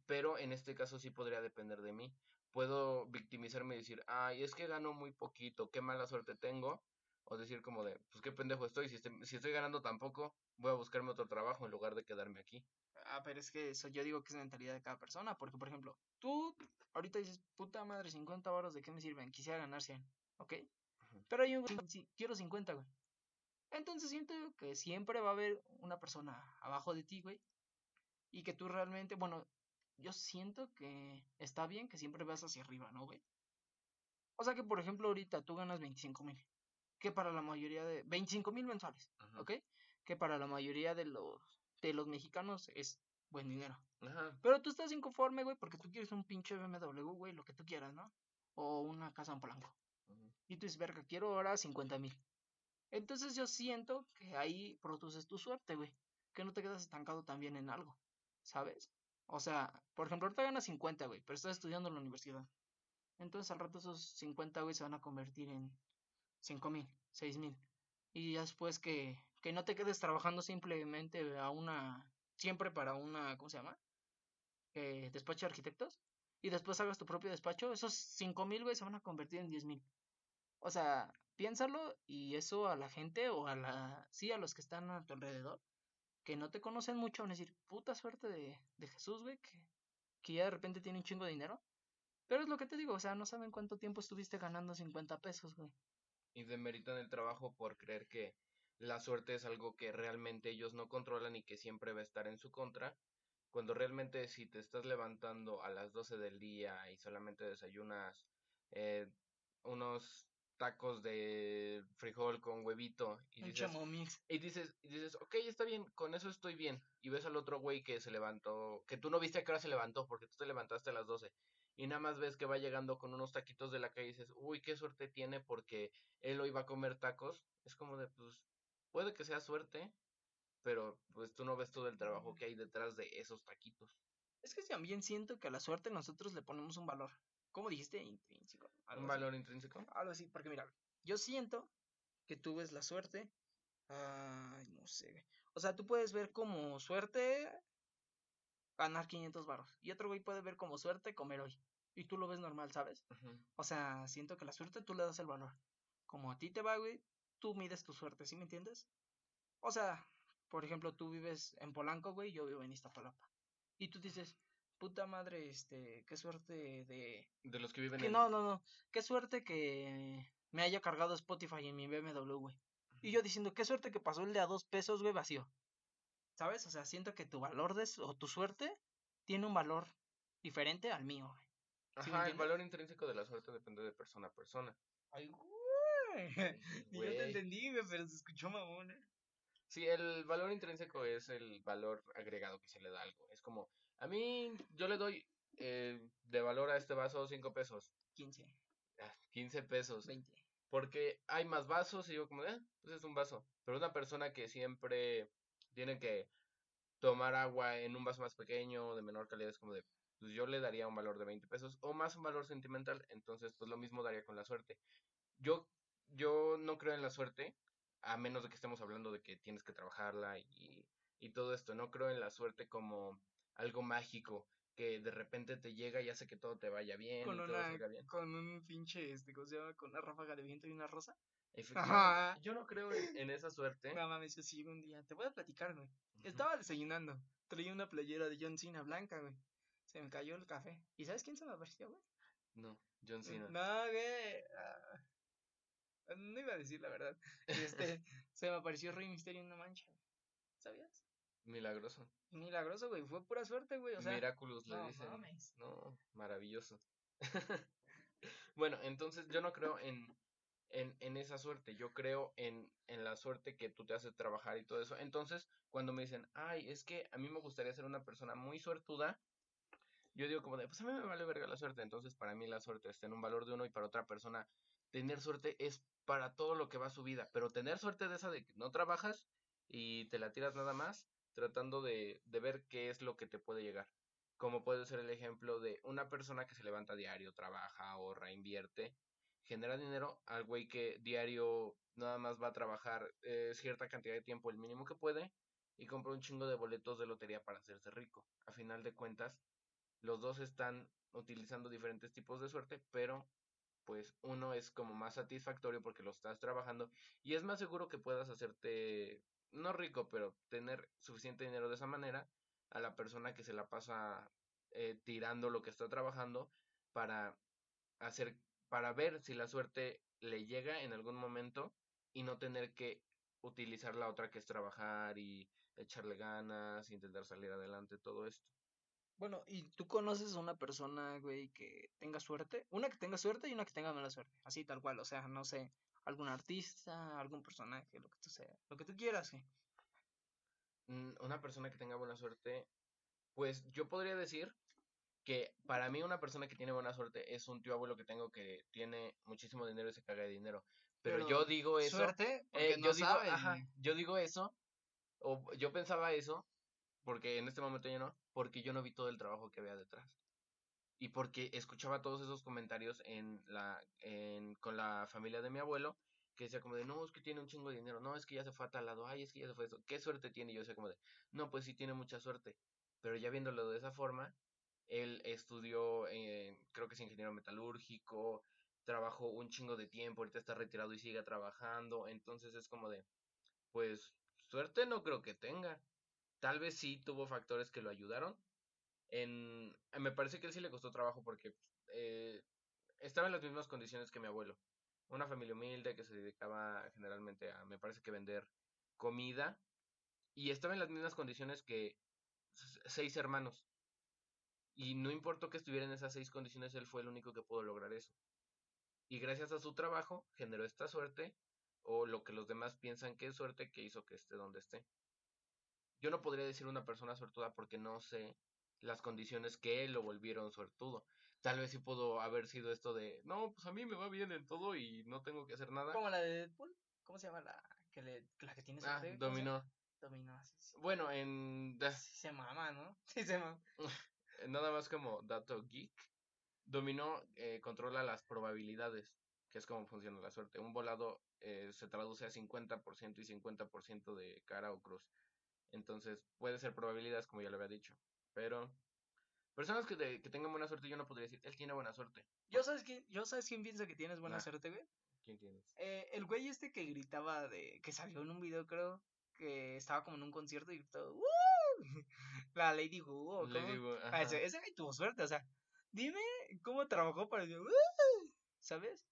Pero en este caso sí podría depender de mí. Puedo victimizarme y decir, ay, es que gano muy poquito, qué mala suerte tengo. O decir como de, pues qué pendejo estoy, si, este- si estoy ganando tan poco, voy a buscarme otro trabajo en lugar de quedarme aquí. Ah, pero es que eso yo digo que es mentalidad de cada persona, porque por ejemplo, tú ahorita dices, puta madre, 50 varos, ¿de qué me sirven? Quisiera ganar 100, ¿ok? Pero hay un güey quiero 50, güey. Entonces siento que siempre va a haber una persona abajo de ti, güey, y que tú realmente, bueno, yo siento que está bien que siempre veas hacia arriba, ¿no, güey? O sea que, por ejemplo, ahorita tú ganas 25 mil, que para la mayoría de... 25 mil mensuales, Ajá. ¿ok? Que para la mayoría de los, de los mexicanos es buen dinero. Ajá. Pero tú estás inconforme, güey, porque tú quieres un pinche BMW, güey, lo que tú quieras, ¿no? O una casa en Polanco. Y tú dices, verga, quiero ahora 50 mil. Entonces yo siento que ahí produces tu suerte, güey. Que no te quedas estancado también en algo, ¿sabes? O sea, por ejemplo, ahorita ganas 50, güey, pero estás estudiando en la universidad. Entonces al rato esos 50, güey, se van a convertir en 5 mil, 6 mil. Y ya después que, que no te quedes trabajando simplemente a una, siempre para una, ¿cómo se llama? Eh, despacho de arquitectos. Y después hagas tu propio despacho, esos 5 mil, güey, se van a convertir en 10 mil. O sea, piénsalo y eso a la gente o a la, sí, a los que están a tu alrededor, que no te conocen mucho, van a decir, puta suerte de, de Jesús, güey, que, que ya de repente tiene un chingo de dinero. Pero es lo que te digo, o sea, no saben cuánto tiempo estuviste ganando 50 pesos, güey. y demeritan el trabajo por creer que la suerte es algo que realmente ellos no controlan y que siempre va a estar en su contra, cuando realmente si te estás levantando a las 12 del día y solamente desayunas eh, unos tacos de frijol con huevito y dices, y dices, y dices, ok, está bien, con eso estoy bien. Y ves al otro güey que se levantó, que tú no viste a qué hora se levantó, porque tú te levantaste a las 12. Y nada más ves que va llegando con unos taquitos de la calle y dices, uy, qué suerte tiene porque él hoy va a comer tacos. Es como de, pues, puede que sea suerte, pero pues tú no ves todo el trabajo que hay detrás de esos taquitos. Es que también siento que a la suerte nosotros le ponemos un valor. ¿Cómo dijiste? Intrínseco. Un así. valor intrínseco. Algo así, porque mira, yo siento que tú ves la suerte. Ay, no sé. güey. O sea, tú puedes ver como suerte ganar 500 baros. Y otro güey puede ver como suerte comer hoy. Y tú lo ves normal, ¿sabes? O sea, siento que la suerte tú le das el valor. Como a ti te va, güey, tú mides tu suerte, ¿sí me entiendes? O sea, por ejemplo, tú vives en Polanco, güey, yo vivo en Iztapalapa. Y tú dices, puta madre, este, qué suerte de... De los que viven Que en... no, no, no, qué suerte que me haya cargado Spotify en mi BMW, güey. Y yo diciendo, qué suerte que pasó el de a dos pesos, güey, vacío. ¿Sabes? O sea, siento que tu valor de, o tu suerte tiene un valor diferente al mío, güey. ¿Sí me Ajá, el valor intrínseco de la suerte depende de persona a persona. Ay, güey. Ni yo te entendí, güey, pero se escuchó mamón, ¿eh? Sí, el valor intrínseco es el valor agregado que se le da a algo. Es como, a mí yo le doy eh, de valor a este vaso 5 pesos, 15, ah, 15 pesos, 20. porque hay más vasos y yo como, eh, pues es un vaso. Pero una persona que siempre tiene que tomar agua en un vaso más pequeño, de menor calidad, es como de, pues yo le daría un valor de 20 pesos o más un valor sentimental. Entonces, pues lo mismo daría con la suerte. Yo, yo no creo en la suerte, a menos de que estemos hablando de que tienes que trabajarla y, y todo esto. No creo en la suerte como algo mágico que de repente te llega y hace que todo te vaya bien Con y todo una, bien. con un pinche, este, ¿cómo se llama? Con una ráfaga de viento y una rosa. Efectivamente, Ajá. yo no creo en, en esa suerte. No mames, yo sí un día. Te voy a platicar, güey. Estaba desayunando. Traía una playera de John Cena blanca, güey. Se me cayó el café. ¿Y sabes quién se me apareció, güey? No, John Cena. No, güey. ah, No iba a decir la verdad. Este, se me apareció Rey Misterio en una mancha. ¿Sabías? Milagroso. Milagroso, güey. Fue pura suerte, güey. O sea, Miraculous le no dicen. mames. No, maravilloso. bueno, entonces yo no creo en, en, en esa suerte. Yo creo en, en la suerte que tú te haces trabajar y todo eso. Entonces, cuando me dicen, ay, es que a mí me gustaría ser una persona muy suertuda, yo digo como de, pues a mí me vale verga la suerte, entonces para mí la suerte está en un valor de uno y para otra persona tener suerte es para todo lo que va a su vida, pero tener suerte de esa de que no trabajas y te la tiras nada más, tratando de, de ver qué es lo que te puede llegar. Como puede ser el ejemplo de una persona que se levanta diario, trabaja, ahorra, invierte, genera dinero al güey que diario nada más va a trabajar eh, cierta cantidad de tiempo, el mínimo que puede, y compra un chingo de boletos de lotería para hacerse rico. A final de cuentas, los dos están utilizando diferentes tipos de suerte, pero pues uno es como más satisfactorio porque lo estás trabajando y es más seguro que puedas hacerte, no rico, pero tener suficiente dinero de esa manera a la persona que se la pasa eh, tirando lo que está trabajando para hacer, para ver si la suerte le llega en algún momento y no tener que utilizar la otra que es trabajar y echarle ganas, intentar salir adelante, todo esto. Bueno, ¿y tú conoces a una persona, güey, que tenga suerte? Una que tenga suerte y una que tenga mala suerte. Así, tal cual. O sea, no sé, algún artista, algún personaje, lo que tú sea, lo que tú quieras, güey. Mm, Una persona que tenga buena suerte, pues yo podría decir que para mí una persona que tiene buena suerte es un tío abuelo que tengo que tiene muchísimo dinero y se caga de dinero. Pero, yo digo eso. Suerte, porque eh, no yo digo, ajá, yo digo eso, o yo pensaba eso, porque en este momento ya no, porque yo no vi todo el trabajo que había detrás. Y porque escuchaba todos esos comentarios en la, con la familia de mi abuelo, que decía como de, no, es que tiene un chingo de dinero, no, es que ya se fue a tal lado, ay, es que ya se fue eso, ¿qué suerte tiene? Yo decía como de, no, pues sí tiene mucha suerte. Pero ya viéndolo de esa forma, él estudió, creo que es ingeniero metalúrgico, trabajó un chingo de tiempo, ahorita está retirado y sigue trabajando, entonces es como de, pues suerte no creo que tenga. Tal vez sí tuvo factores que lo ayudaron. En, me parece que él sí le costó trabajo porque eh, estaba en las mismas condiciones que mi abuelo. Una familia humilde que se dedicaba generalmente a, me parece que vender comida. Y estaba en las mismas condiciones que seis hermanos. Y no importó que estuviera en esas seis condiciones, él fue el único que pudo lograr eso. Y gracias a su trabajo generó esta suerte, o lo que los demás piensan que es suerte, que hizo que esté donde esté. Yo no podría decir una persona suertuda porque no sé las condiciones que lo volvieron suertudo. Tal vez sí pudo haber sido esto de, no, pues a mí me va bien en todo y no tengo que hacer nada. Como la de Deadpool. ¿Cómo se llama la que, le, la que tiene Ah, suerte? ¿Cómo se llama? dominó. Dominó, así sí. Bueno, en Sí se mama, ¿no? Sí se mama. nada más como dato geek, dominó eh, controla las probabilidades, que es como funciona la suerte. Un volado eh, se traduce a 50% y 50% de cara o cruz. Entonces puede ser probabilidades, como ya lo había dicho. Pero personas que, de- que tengan buena suerte, yo no podría decir, él tiene buena suerte. Yo sabes quién, yo sabes quién piensa que tienes buena Nah. suerte, güey. ¿Quién tienes? Eh, el güey este que gritaba de. que salió en un video, creo. Que estaba como en un concierto y gritó. "¡Woo!". La Lady Wu. ¿o Le cómo? digo, Ah, ese, ese güey tuvo suerte, o sea. Dime cómo trabajó para decir. ¿Sabes?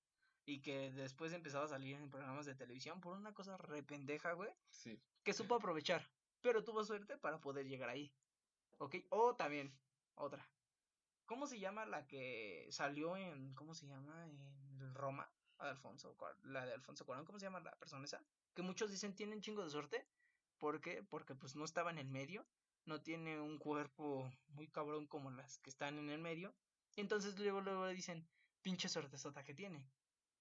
Y que después empezaba a salir en programas de televisión por una cosa re pendeja, güey. Sí. Que supo aprovechar. Pero tuvo suerte para poder llegar ahí. ¿Ok? O también, otra. ¿Cómo se llama la que salió en. ¿Cómo se llama? En Roma. Alfonso, la de Alfonso Cuarón. ¿Cómo se llama la persona esa? Que muchos dicen tiene un chingo de suerte. ¿Por qué? Porque pues no estaba en el medio. No tiene un cuerpo muy cabrón como las que están en el medio. Y entonces luego, luego le dicen, pinche suerte sota que tiene.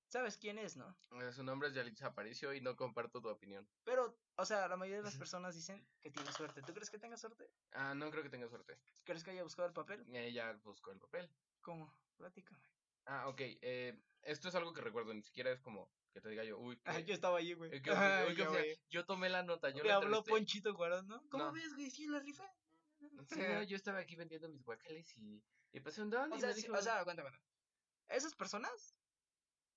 ¿Sabes quién es, no? Eh, Su nombre es Yalitza Aparicio y no comparto tu opinión. Pero, o sea, la mayoría de las personas dicen que tiene suerte. ¿Tú crees que tenga suerte? Ah, no creo que tenga suerte. ¿Crees que haya buscado el papel? Ella buscó el papel. ¿Cómo? Platícame. Ah, ok. eh, esto es algo que recuerdo, ni siquiera es como que te diga yo, uy, Ah, yo estaba allí, güey. eh, uy, güey. yo tomé la nota, yo Me habló. Ponchito Cuarón, ¿no? ¿Cómo No. ves, güey? ¿Sí la rifa? Sí, no, yo estaba aquí vendiendo mis guacales y, y pasé un don O y sea, me sí, dijo, o sea, aguanta. ¿Esas personas?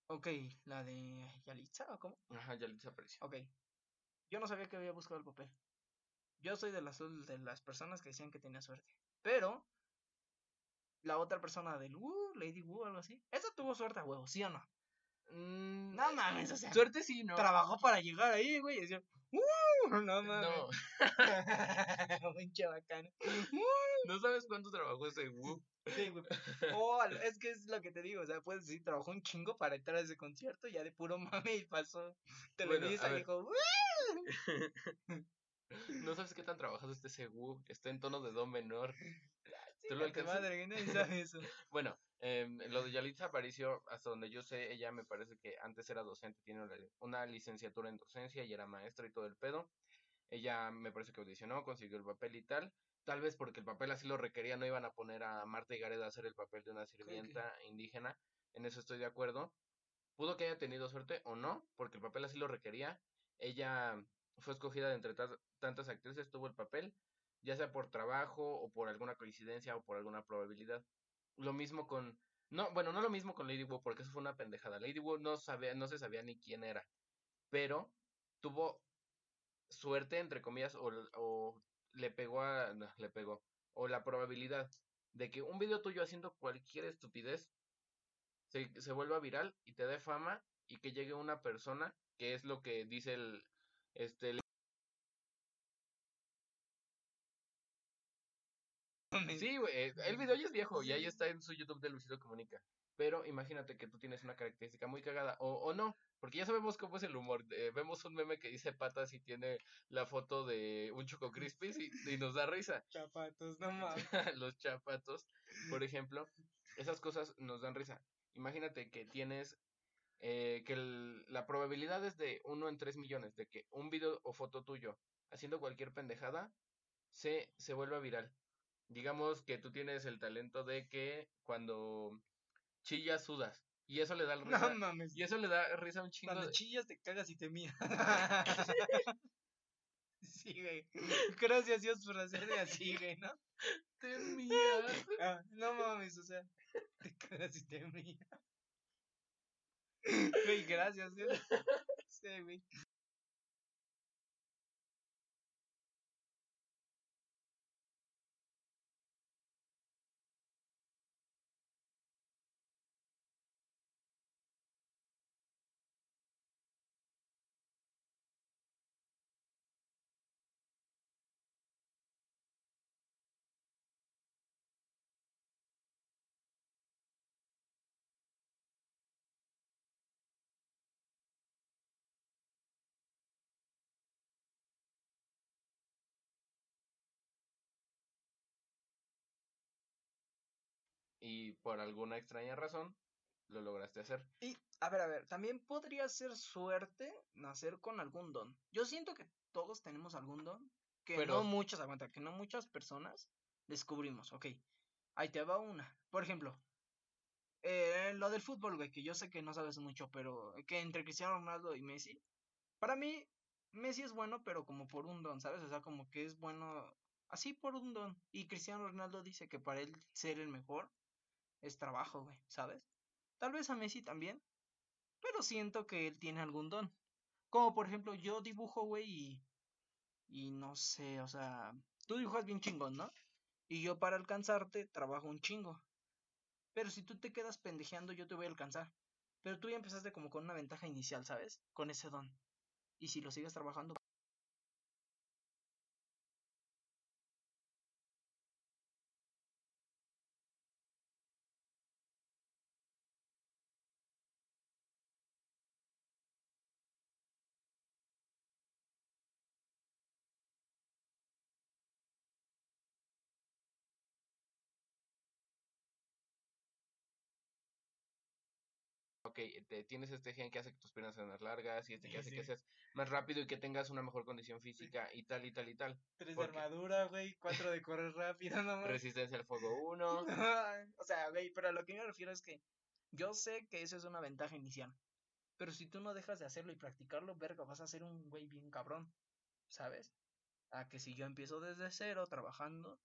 Ok, la de Yalitza o cómo? Ajá, Yalitza Aparicio. Ok. Yo no sabía que había buscado el papel. Yo soy de las, de las personas que decían que tenía suerte. Pero, la otra persona del Wu, Lady Wu, algo así. Esa tuvo suerte a huevo, ¿sí o no? Mm, No mames, o sea. Suerte sí, no. Trabajó para llegar ahí, güey. Y decía, ¡Uh! No mames. No, Pinche bacano. no sabes cuánto trabajó ese Wu. Sí, güey. Oh, es que es lo que te digo, o sea, puedes decir, trabajó un chingo para entrar a ese concierto, ya de puro mame y pasó Televisa a y dijo, "Uh". No sabes qué tan trabajado está ese Wu. Está en tono de do menor. ¿Tú lo Chinga tu alcanzas? madre, nadie sabe eso. Bueno, em, lo de Yalitza Aparicio, hasta donde yo sé, ella me parece que antes era docente, tiene una, una licenciatura en docencia y era maestra y todo el pedo. Ella me parece que audicionó, consiguió el papel y tal. Tal vez porque el papel así lo requería, no iban a poner a Marta y Gareda a hacer el papel de una sirvienta indígena. En eso estoy de acuerdo. Pudo que haya tenido suerte o no, porque el papel así lo requería. Ella fue escogida de entre ta- tantas actrices, tuvo el papel, ya sea por trabajo o por alguna coincidencia o por alguna probabilidad. Lo mismo con... No, bueno, no lo mismo con Lady Wu, porque eso fue una pendejada. Lady Wu no, sabía, no se sabía ni quién era, pero tuvo suerte, entre comillas, o, o le pegó a... no, le pegó. O la probabilidad de que un video tuyo haciendo cualquier estupidez se, se vuelva viral y te dé fama y que llegue una persona, que es lo que dice el... Este, el- Sí, güey, eh, el video ya es viejo y ahí está en su YouTube de Luisito Comunica. Pero imagínate que tú tienes una característica muy cagada, o, o no, porque ya sabemos cómo es el humor. eh, vemos un meme que dice patas y tiene la foto de un Choco Crispis y, y nos da risa. Chapatos, no mames. Los chapatos, por ejemplo, esas cosas nos dan risa. Imagínate que tienes eh, que el- la probabilidad es de uno en 3 millones de que un video o foto tuyo haciendo cualquier pendejada se, se vuelva viral. Digamos que tú tienes el talento de que cuando chillas sudas y eso le da risa, No mames. y eso le da risa a un chingo Cuando de- chillas te cagas y te miras. sí, güey. Gracias Dios por hacerme así, güey, ¿no? Te mías. Ah, no mames, o sea, te cagas y te miras. Güey, gracias, güey. Sí, güey. Y por alguna extraña razón lo lograste hacer. Y, a ver, a ver, también podría ser suerte nacer con algún don. Yo siento que todos tenemos algún don que Pero- no muchas, aguanta, que no muchas personas descubrimos. Ok, ahí te va una. Por ejemplo, eh, lo del fútbol, güey, que yo sé que no sabes mucho, pero que entre Cristiano Ronaldo y Messi, para mí, Messi es bueno, pero como por un don, ¿sabes? O sea, como que es bueno así por un don. Y Cristiano Ronaldo dice que para él ser el mejor es trabajo, güey, ¿sabes? Tal vez a Messi también, pero siento que él tiene algún don. Como por ejemplo, yo dibujo, güey, y, y no sé, o sea, tú dibujas bien chingón, ¿no? Y yo para alcanzarte trabajo un chingo. Pero si tú te quedas pendejeando, yo te voy a alcanzar. Pero tú ya empezaste como con una ventaja inicial, ¿sabes? Con ese don. Y si lo sigues trabajando, te- tienes este gen que hace que tus piernas sean más largas y este que Sí, hace sí. que seas más rápido y que tengas una mejor condición física y tal y tal y tal. tres de armadura, güey, cuatro de correr rápido, no. Resistencia al fuego 1. o sea, güey, pero a lo que me refiero es que yo sé que eso es una ventaja inicial. Pero si tú no dejas de hacerlo y practicarlo, verga, vas a ser un güey bien cabrón, ¿sabes? A que si yo empiezo desde cero trabajando,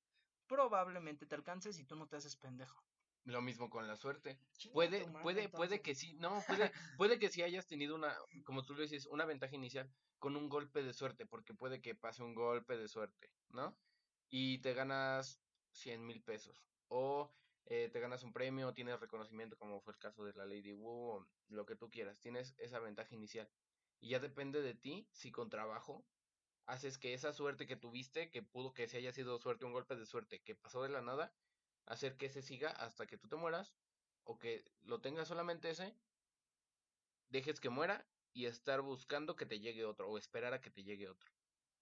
probablemente te alcances y tú no te haces pendejo. Lo mismo con la suerte. Chinga Puede, tu madre, puede, puede que sí, no, puede, puede que sí hayas tenido una, como tú lo dices, una ventaja inicial con un golpe de suerte, porque puede que pase un golpe de suerte, ¿no? Y te ganas 100 mil pesos. O eh, te ganas un premio, tienes reconocimiento, como fue el caso de la Lady Wu, o lo que tú quieras. Tienes esa ventaja inicial. Y ya depende de ti si con trabajo haces que esa suerte que tuviste, que pudo que se haya sido suerte, un golpe de suerte que pasó de la nada, hacer que ese siga hasta que tú te mueras o que lo tengas solamente ese, dejes que muera y estar buscando que te llegue otro o esperar a que te llegue otro.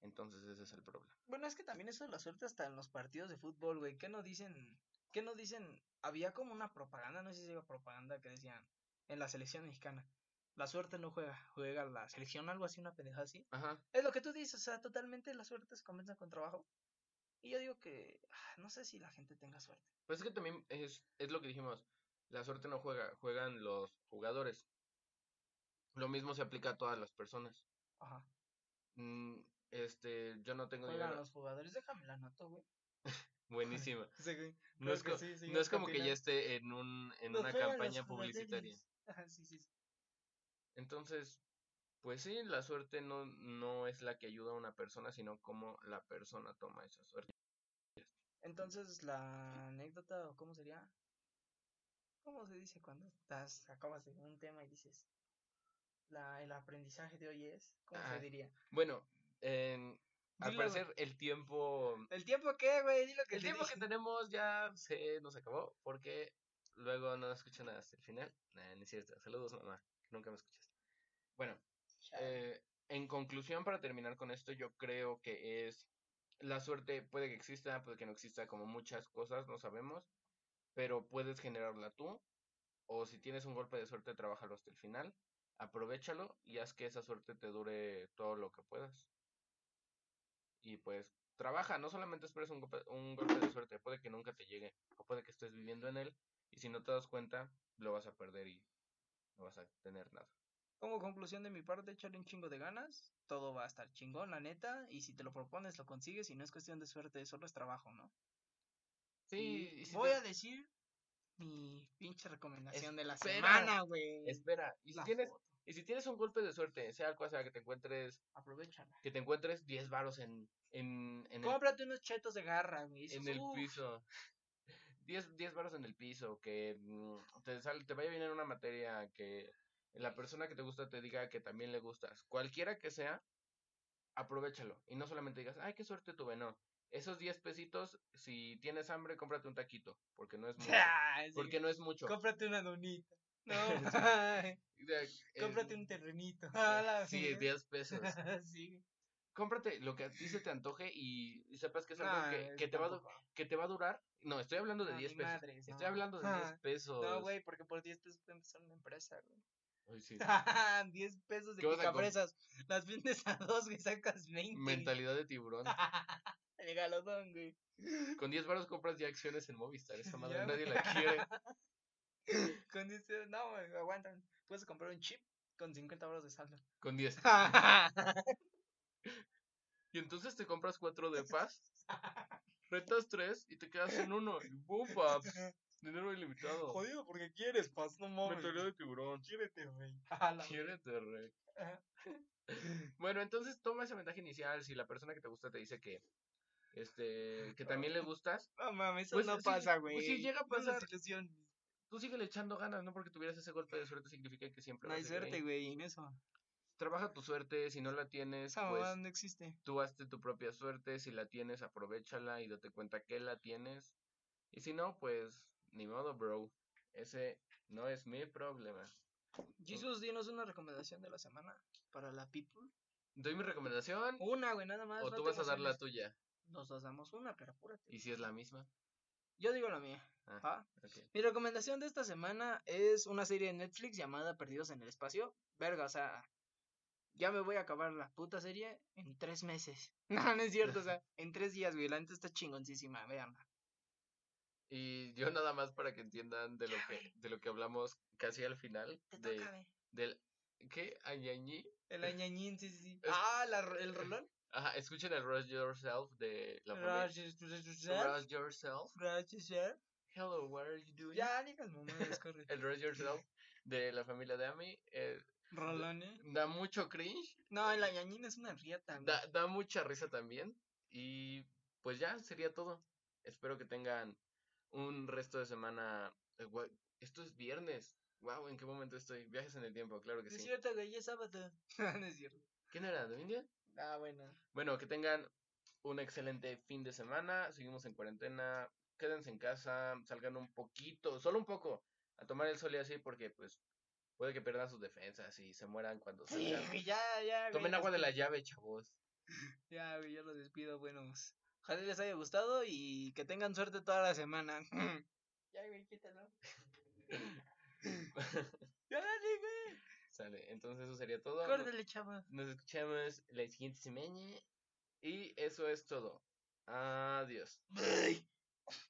Entonces ese es el problema. Bueno, es que también eso de la suerte hasta en los partidos de fútbol, güey. ¿Qué no dicen? ¿Qué no dicen? Había como una propaganda, no sé si era propaganda que decían en la selección mexicana. La suerte no juega, juega la selección, algo así, una pendeja así. Ajá. Es lo que tú dices, o sea, totalmente la suerte se comienza con trabajo. Y yo digo que ah, no sé si la gente tenga suerte. Pues es que también es, es lo que dijimos. La suerte no juega, juegan los jugadores. Lo mismo se aplica a todas las personas. Ajá. Mm, este, yo no tengo Juegan dinero. los jugadores, déjame la nota, güey. Buenísima. Sí. No es, co- sí, no es como que ya esté en un en una campaña publicitaria. Ajá, sí, sí, sí. Entonces, pues sí, la suerte no, no es la que ayuda a una persona, sino cómo la persona toma esa suerte. Entonces, la anécdota, o cómo sería, ¿cómo se dice cuando estás, acabas de un tema y dices, la, el aprendizaje de hoy es, ¿cómo Ah, se diría? Bueno, en, al Dilo. parecer el tiempo ¿El tiempo qué, güey? Dilo que el tiempo que tenemos ya se nos acabó porque luego no escuchan hasta el final. No es cierto. Saludos, mamá, que nunca me escuchas. Bueno. Eh, en conclusión, para terminar con esto, yo creo que es la suerte puede que exista, puede que no exista, como muchas cosas, no sabemos, pero puedes generarla tú, o si tienes un golpe de suerte, trabájalo hasta el final, aprovechalo y haz que esa suerte te dure todo lo que puedas. Y pues trabaja, no solamente esperes un golpe, un golpe de suerte, puede que nunca te llegue, o puede que estés viviendo en él, y si no te das cuenta, lo vas a perder y no vas a tener nada. Como conclusión de mi parte, échale un chingo de ganas, todo va a estar chingón, la neta, y si te lo propones, lo consigues, y no es cuestión de suerte, solo es trabajo, ¿no? Sí, Y si voy te- a decir mi pinche recomendación de la semana, güey. Espera, y si La tienes, foto. y si tienes un golpe de suerte, sea cual sea que te encuentres, Aprovechala. que te encuentres 10 varos en, en, en el, Cómprate unos chetos de garra, güey. en el "Uf". piso. 10, 10 varos en el piso, que mm, te, sal- te vaya bien en una materia, que la persona que te gusta te diga que también le gustas. Cualquiera que sea, aprovechalo. Y no solamente digas, ay, qué suerte tuve, no. Esos 10 pesitos, si tienes hambre, cómprate un taquito, porque no es mucho. Ah, sí. Porque no es mucho. Cómprate una donita. No, cómprate eh, un terrenito. A la Sí, verga. 10 pesos. sí. cómprate lo que a ti se te antoje y, y sepas que es algo Nah, que, que te va a, que te va a durar. No, estoy hablando de No, 10 ni pesos. Estoy no. hablando de 10 Ah, pesos. No, güey, porque por 10 pesos puede empezar una empresa, güey. Ay, sí. 10 pesos de ¿Qué vas a com- picafresas. Las vendes a dos, güey, sacas 20. Mentalidad de tiburón. El galodón, güey. Con 10 baros compras ya acciones en Movistar. Esa madre Ya, nadie güey. la quiere. Con 10 pesos- no, güey, aguantan. Puedes comprar un chip con 50 euros de saldo. Con 10. Y entonces te compras 4 de paz. Retas 3 y te quedas en uno. Y ¡Bum, paps! Dinero ilimitado. Jodido porque quieres, paz, no mames. Mentalidad de tiburón. Quiérete, la- Quiérete, rey. Bueno, entonces toma esa ventaja inicial. Si la persona que te gusta te dice que este que también le gustas, No mames, eso Pues no pasa, pues güey. sí llega a No pasar. ilusiones. tú sigue echando ganas, no porque tuvieras ese golpe de suerte significa que siempre No va a hay suerte, güey, en eso. Trabaja tu suerte, si no la tienes, Esa pues no existe. tú hazte tu propia suerte, si la tienes, aprovechala y date cuenta que la tienes. Y si no, pues ni modo, bro. Ese no es mi problema. Jesus, dinos una recomendación de la semana para la people. ¿Doy mi recomendación Una, güey, nada más. o no tú vas a dar la tuya? Nos damos una, pero apúrate. ¿Y si es la misma? Yo digo la mía. Ah. Mi recomendación de esta semana es una serie de Netflix llamada Perdidos en el Espacio. Verga, o sea, ya me voy a acabar la puta serie en tres meses. No, no es cierto, o sea, en tres días, güey. La neta está chingoncísima, veanla. Y yo nada más para que entiendan de lo que de lo que hablamos casi al final Te de toca, del ¿qué? Añañí. El añañín, sí, sí, sí. Es- Ah, la, el rolón. Ajá, escuchen el Rush Yourself de la familia. Gracias, gracias, Rush Yourself. gracias, sir. Hello, what are you doing? Ya, digas mamadas, corre. El Rush Yourself de la familia de Ami eh, Rolón, eh. da mucho cringe, No, el añañín es una rieta, da, da mucha risa también. Y pues ya sería todo. Espero que tengan un resto de semana. eh, Esto es viernes. Wow, ¿en qué momento estoy? Viajes en el tiempo, claro que No es sí. cierto, güey, ya es sábado. no es cierto. ¿Quién era? ¿De India? Ah, bueno. Bueno, que tengan un excelente fin de semana. Seguimos en cuarentena. Quédense en casa, salgan un poquito, solo un poco, a tomar el sol y así, porque pues puede que pierdan sus defensas y se mueran cuando Sí, salgan. güey, ya, ya. Tomen agua de la llave, chavos. Ya, güey, yo los despido, buenos. Ojalá les haya gustado y que tengan suerte toda la semana. Ya, güey, quítalo. ya, dale, güey. Sale, entonces eso sería todo. Córtale, chava. Nos escuchamos la siguiente semana. Y eso es todo. Adiós. Bye.